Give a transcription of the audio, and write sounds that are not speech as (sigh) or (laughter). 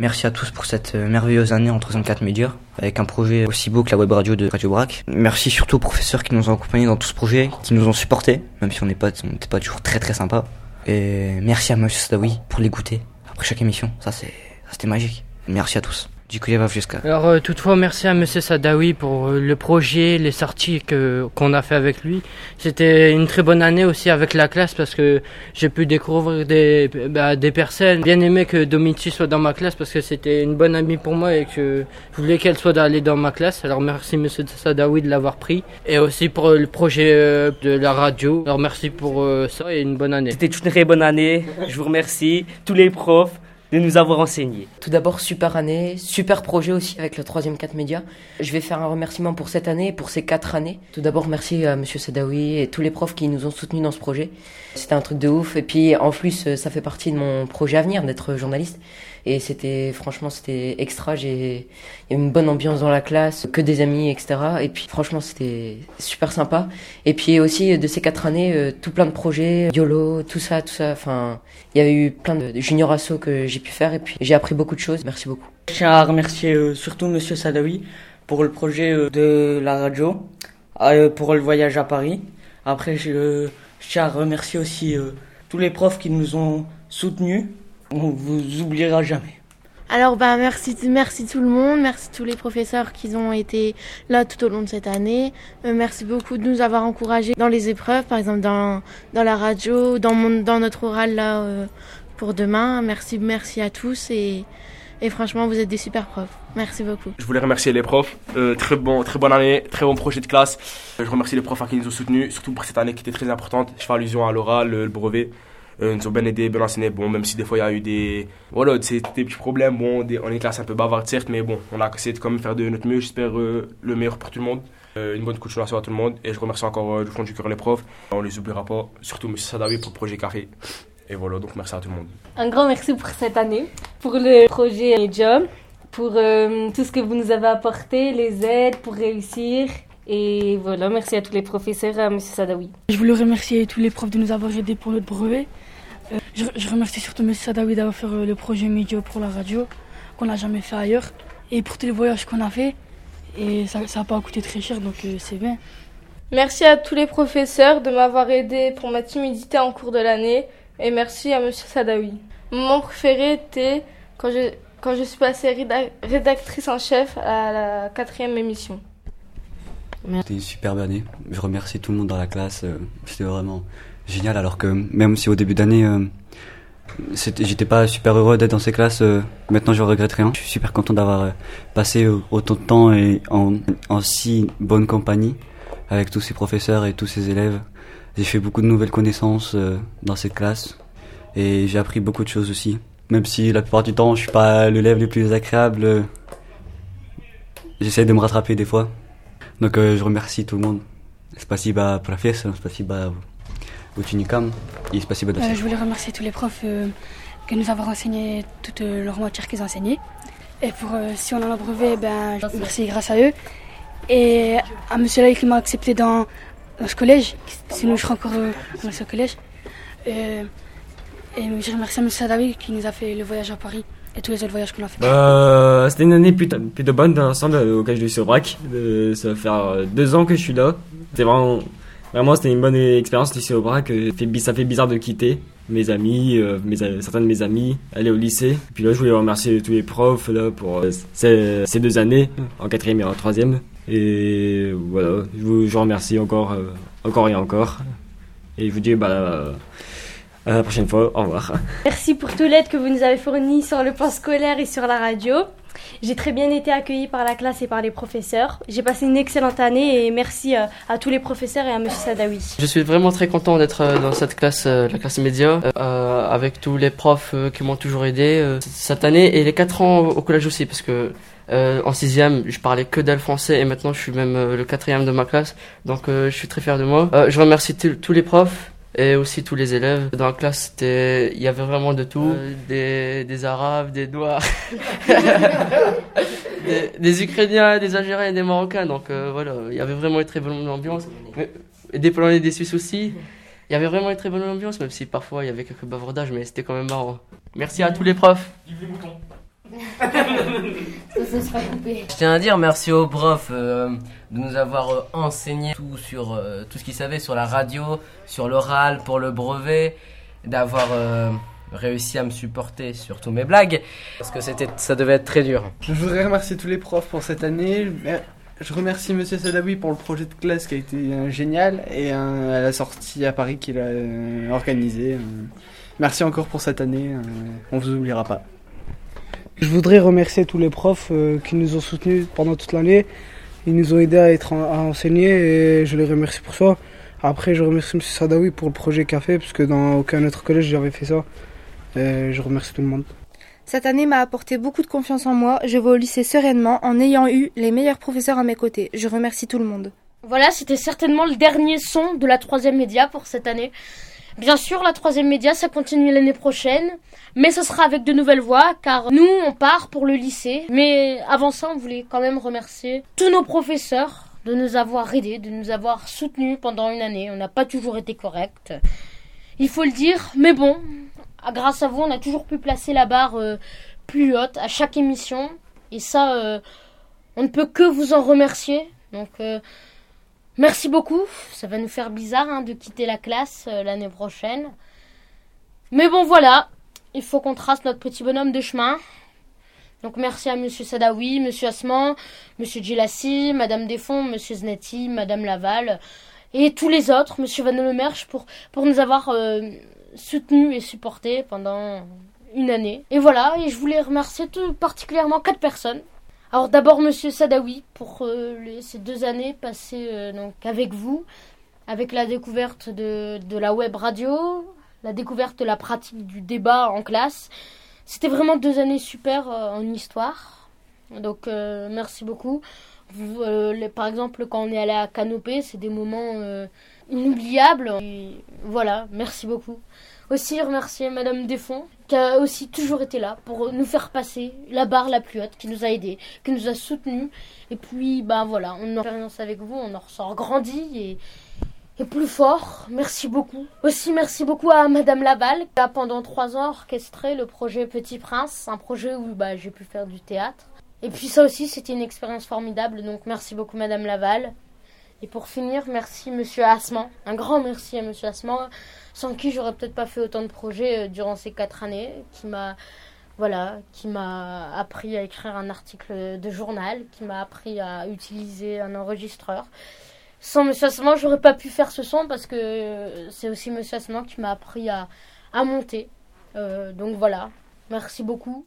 Merci à tous pour cette euh, merveilleuse année en 304 médias, avec un projet aussi beau que la web radio de Radio Brac. Merci surtout aux professeurs qui nous ont accompagnés dans tout ce projet, qui nous ont supportés, même si on n'était pas toujours très très sympa. Et merci à Monsieur Sadawi pour les goûter après chaque émission. Ça c'est, ça, c'était magique. Merci à tous. Du. Alors, euh, toutefois, merci à Monsieur Sadawi pour euh, le projet, les sorties que qu'on a fait avec lui. C'était une très bonne année aussi avec la classe parce que j'ai pu découvrir des bah, des personnes. Bien aimé que Dominici soit dans ma classe parce que c'était une bonne amie pour moi et que je voulais qu'elle soit d'aller dans ma classe. Alors merci Monsieur Sadawi de l'avoir pris et aussi pour le projet euh, de la radio. Alors merci pour euh, ça et une bonne année. C'était une très bonne année. Je vous remercie tous les profs de nous avoir enseigné. Tout d'abord, super année, super projet aussi avec le troisième 4 médias. Je vais faire un remerciement pour cette année et pour ces quatre années. Tout d'abord, merci à Monsieur Sadawi et tous les profs qui nous ont soutenus dans ce projet. C'était un truc de ouf. Et puis, en plus, ça fait partie de mon projet à venir d'être journaliste. Et c'était, franchement, c'était extra. J'ai, il y a une bonne ambiance dans la classe, que des amis, etc. Et puis, franchement, c'était super sympa. Et puis aussi, de ces quatre années, euh, tout plein de projets, YOLO, tout ça, tout ça. Enfin, il y a eu plein de junior assos que j'ai pu faire. Et puis, j'ai appris beaucoup de choses. Merci beaucoup. Je tiens à remercier euh, surtout Monsieur Sadawi pour le projet euh, de la radio, pour le voyage à Paris. Après, je, je tiens à remercier aussi tous les profs qui nous ont soutenus on vous oubliera jamais. Alors ben merci merci tout le monde, merci tous les professeurs qui ont été là tout au long de cette année. Euh, merci beaucoup de nous avoir encouragés dans les épreuves, par exemple dans dans la radio, dans mon, dans notre oral là euh, pour demain. Merci merci à tous et et franchement, vous êtes des super profs. Merci beaucoup. Je voulais remercier les profs. Euh, très, bon, très bonne année, très bon projet de classe. Je remercie les profs qui nous ont soutenus, surtout pour cette année qui était très importante. Je fais allusion à l'oral, le brevet. Euh, nous ont bien aidé, bien enseigné. Bon, même si des fois il y a eu des, voilà, des, des petits problèmes. Bon, des, on est classe un peu bavarde, certes, mais bon, on a essayé de quand même faire de notre mieux. J'espère euh, le meilleur pour tout le monde. Euh, une bonne continuation à tout le monde. Et je remercie encore du fond du cœur les profs. On les oubliera pas, surtout M. Sadawi pour le projet Café. Et voilà, donc merci à tout le monde. Un grand merci pour cette année, pour le projet Job, pour tout ce que vous nous avez apporté, les aides pour réussir. Et voilà, merci à tous les professeurs à M. Sadawi. Je voulais remercier tous les profs de nous avoir aidés pour notre brevet. Euh, je, remercie surtout M. Sadawi d'avoir fait euh, le projet médio pour la radio, qu'on n'a jamais fait ailleurs, et pour tous les voyages qu'on a fait. Et ça n'a pas coûté très cher, donc euh, c'est bien. Merci à tous les professeurs de m'avoir aidé pour ma timidité en cours de l'année, et merci à M. Sadawi. Mon moment préféré était quand je, quand je suis passée rédactrice en chef à la quatrième émission. C'était une superbe année. Je remercie tout le monde dans la classe. C'était vraiment génial alors que même si au début d'année euh, j'étais pas super heureux d'être dans ces classes euh, maintenant je regrette rien. Je suis super content d'avoir euh, passé autant de temps et en, si bonne compagnie avec tous ces professeurs et tous ces élèves. J'ai fait beaucoup de nouvelles connaissances dans cette classe et j'ai appris beaucoup de choses aussi. Même si la plupart du temps je suis pas l'élève le plus agréable j'essaie de me rattraper des fois. Donc je remercie tout le monde. Spasiba pour la Euh, je voulais remercier tous les profs euh, qui nous avoir enseigné toute euh, leur matière qu'ils ont enseigné. Et pour si on en a brevet, ben, merci grâce à eux. Et à monsieur là qui m'a accepté dans, dans, ce collège, sinon je serais encore dans ce collège. Et, et je remercie à monsieur Sadawi qui nous a fait le voyage à Paris et tous les autres voyages qu'on a fait. C'était une année plutôt, plutôt bonne dans l'ensemble au collège de Sobrac. ça va faire deux ans que je suis là. C'était vraiment Vraiment, c'était une bonne expérience ici au BRAC. Ça fait bizarre de quitter mes amis, euh, certains de mes amis, aller au lycée. puis là, je voulais remercier tous les profs là, pour euh, ces, ces, deux années, en quatrième et en troisième. Et voilà, je vous, remercie encore, euh, encore et encore. Et je vous dis bah, à la prochaine fois. Au revoir. Merci pour toute l'aide que vous nous avez fournie sur le plan scolaire et sur la radio. J'ai très bien été accueillie par la classe et par les professeurs. J'ai passé une excellente année et merci euh, à tous les professeurs et à Monsieur Sadawi. Je suis vraiment très content d'être euh, dans cette classe, euh, la classe média, avec tous les profs qui m'ont toujours aidé cette année et les 4 ans au collège aussi parce que en sixième, je parlais que d'elle français et maintenant je suis même le quatrième de ma classe, donc je suis très fier de moi. je remercie tous les profs et aussi tous les élèves. Dans la classe, il y avait vraiment de tout. Euh, des, des Arabes, des Noirs, (laughs) des, Ukrainiens, des Algériens et des Marocains. Donc euh, voilà, il y avait vraiment une très bonne ambiance. Et des Polonais et des Suisses aussi. Il y avait vraiment une très bonne ambiance, même si parfois il y avait quelques bavardages, mais c'était quand même marrant. Merci à tous les profs. (laughs) ça, sera coupé. Je tiens à dire merci aux profs euh, de nous avoir euh, enseigné tout sur euh, tout ce qu'ils savaient sur la radio, sur l'oral, pour le brevet, d'avoir réussi à me supporter sur tous mes blagues, parce que c'était, ça devait être très dur. Je voudrais remercier tous les profs pour cette année. Je remercie Monsieur Sadawi pour le projet de classe qui a été génial et à la sortie à Paris qu'il a organisé. Merci encore pour cette année, on vous oubliera pas. Je voudrais remercier tous les profs euh, qui nous ont soutenus pendant toute l'année. Ils nous ont aidés à être à enseigner et je les remercie pour ça. Après, je remercie M. Sadawi pour le projet qu'il a fait, parce que dans aucun autre collège j'avais fait ça. Et je remercie tout le monde. Cette année m'a apporté beaucoup de confiance en moi. Je vais au lycée sereinement en ayant eu les meilleurs professeurs à mes côtés. Je remercie tout le monde. Voilà, c'était certainement le dernier son de la troisième média pour cette année. Bien sûr, la troisième média, ça continue l'année prochaine, mais ce sera avec de nouvelles voix, car nous, on part pour le lycée. Mais avant ça, on voulait quand même remercier tous nos professeurs de nous avoir aidés, de nous avoir soutenus pendant une année. On n'a pas toujours été correct. Il faut le dire, mais bon, grâce à vous, on a toujours pu placer la barre euh, plus haute à chaque émission. Et ça, euh, on ne peut que vous en remercier. Donc, euh, Merci beaucoup. Ça va nous faire bizarre hein, de quitter la classe euh, l'année prochaine. Mais bon, voilà. Il faut qu'on trace notre petit bonhomme de chemin. Donc merci à Monsieur Sadawi, Monsieur Asman, Monsieur Gilassi, Madame Desfonds, Monsieur Znati, Madame Laval et tous les autres, Monsieur Van Lemerche pour, pour nous avoir euh, soutenus et supportés pendant une année. Et voilà, et je voulais remercier tout particulièrement quatre personnes. Alors d'abord Monsieur Sadawi pour euh, ces deux années passées euh, donc avec vous, avec la découverte de, de, la web radio, la découverte de la pratique du débat en classe. C'était vraiment deux années super euh, en histoire. Donc merci beaucoup. Par exemple quand on est allé à Canopée, c'est des moments inoubliables. voilà, merci beaucoup. Aussi remercier Madame Desfonds, qui a aussi toujours été là pour nous faire passer la barre la plus haute, qui nous a aidés, qui nous a soutenus. Et puis, bah voilà, on en expérience avec vous, on en ressort grandi et, et plus fort. Merci beaucoup. Aussi, merci beaucoup à Madame Laval, qui a pendant trois ans orchestré le projet Petit Prince, un projet où bah, j'ai pu faire du théâtre. Et puis ça aussi, c'était une expérience formidable, donc merci beaucoup Madame Laval. Et pour finir, merci Monsieur Asman. Un grand merci à Monsieur Asman, sans qui j'aurais peut-être pas fait autant de projets euh, durant ces quatre années, qui m'a voilà, qui m'a appris à écrire un article de journal, qui m'a appris à utiliser un enregistreur. Sans Monsieur Asman, j'aurais pas pu faire ce son parce que c'est aussi Monsieur Asman qui m'a appris à, à monter. Euh, donc voilà, merci beaucoup.